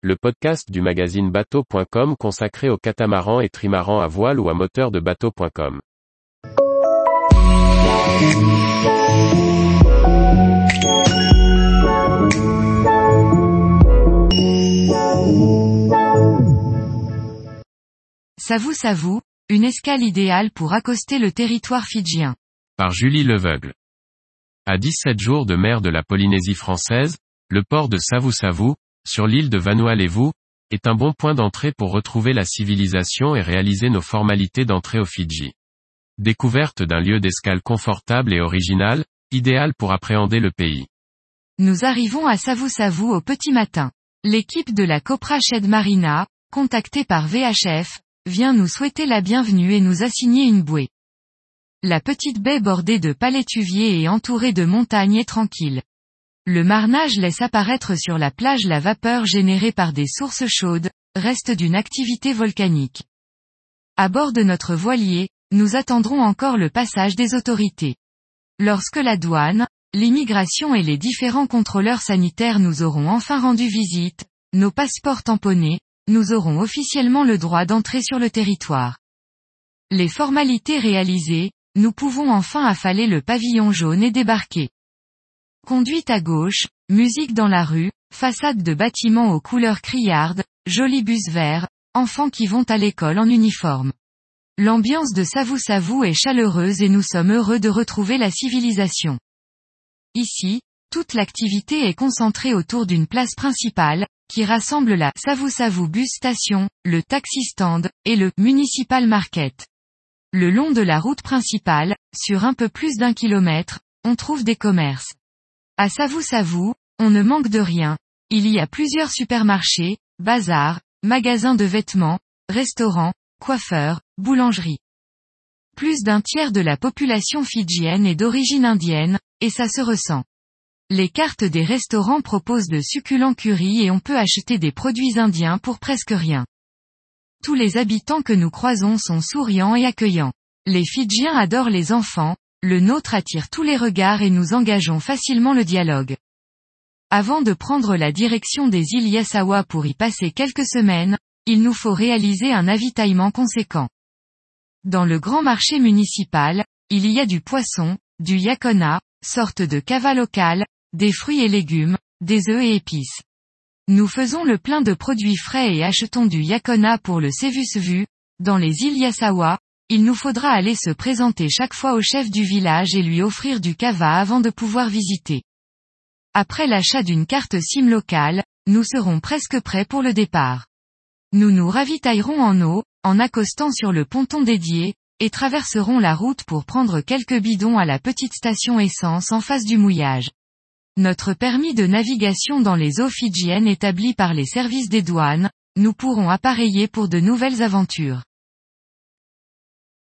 le podcast du magazine bateau.com consacré aux catamarans et trimarans à voile ou à moteur de bateau.com. Savou Savou, une escale idéale pour accoster le territoire fidjien. Par Julie Leveugle. À 17 jours de mer de la Polynésie française, le port de Savou Savou, sur l'île de Vanuatu, est un bon point d'entrée pour retrouver la civilisation et réaliser nos formalités d'entrée au Fidji. Découverte d'un lieu d'escale confortable et original, idéal pour appréhender le pays. Nous arrivons à Savou Savou au petit matin. L'équipe de la Copra Shed Marina, contactée par VHF, vient nous souhaiter la bienvenue et nous assigner une bouée. La petite baie bordée de palétuviers et entourée de montagnes est tranquille. Le marnage laisse apparaître sur la plage la vapeur générée par des sources chaudes, reste d'une activité volcanique. À bord de notre voilier, nous attendrons encore le passage des autorités. Lorsque la douane, l'immigration et les différents contrôleurs sanitaires nous auront enfin rendu visite, nos passeports tamponnés, nous aurons officiellement le droit d'entrer sur le territoire. Les formalités réalisées, nous pouvons enfin affaler le pavillon jaune et débarquer. Conduite à gauche, musique dans la rue, façade de bâtiments aux couleurs criardes, joli bus vert, enfants qui vont à l'école en uniforme. L'ambiance de Savou est chaleureuse et nous sommes heureux de retrouver la civilisation. Ici, toute l'activité est concentrée autour d'une place principale, qui rassemble la Savou Bus Station, le Taxi Stand, et le Municipal Market. Le long de la route principale, sur un peu plus d'un kilomètre, on trouve des commerces. À Savou Savou, on ne manque de rien. Il y a plusieurs supermarchés, bazars, magasins de vêtements, restaurants, coiffeurs, boulangeries. Plus d'un tiers de la population fidjienne est d'origine indienne, et ça se ressent. Les cartes des restaurants proposent de succulents currys et on peut acheter des produits indiens pour presque rien. Tous les habitants que nous croisons sont souriants et accueillants. Les Fidjiens adorent les enfants, le nôtre attire tous les regards et nous engageons facilement le dialogue. Avant de prendre la direction des îles Yasawa pour y passer quelques semaines, il nous faut réaliser un avitaillement conséquent. Dans le grand marché municipal, il y a du poisson, du yakona, sorte de cava local, des fruits et légumes, des œufs et épices. Nous faisons le plein de produits frais et achetons du yakona pour le Sevus Vu. Dans les îles Yasawa, il nous faudra aller se présenter chaque fois au chef du village et lui offrir du kava avant de pouvoir visiter. Après l'achat d'une carte SIM locale, nous serons presque prêts pour le départ. Nous nous ravitaillerons en eau, en accostant sur le ponton dédié, et traverserons la route pour prendre quelques bidons à la petite station essence en face du mouillage. Notre permis de navigation dans les eaux fidjiennes établi par les services des douanes, nous pourrons appareiller pour de nouvelles aventures.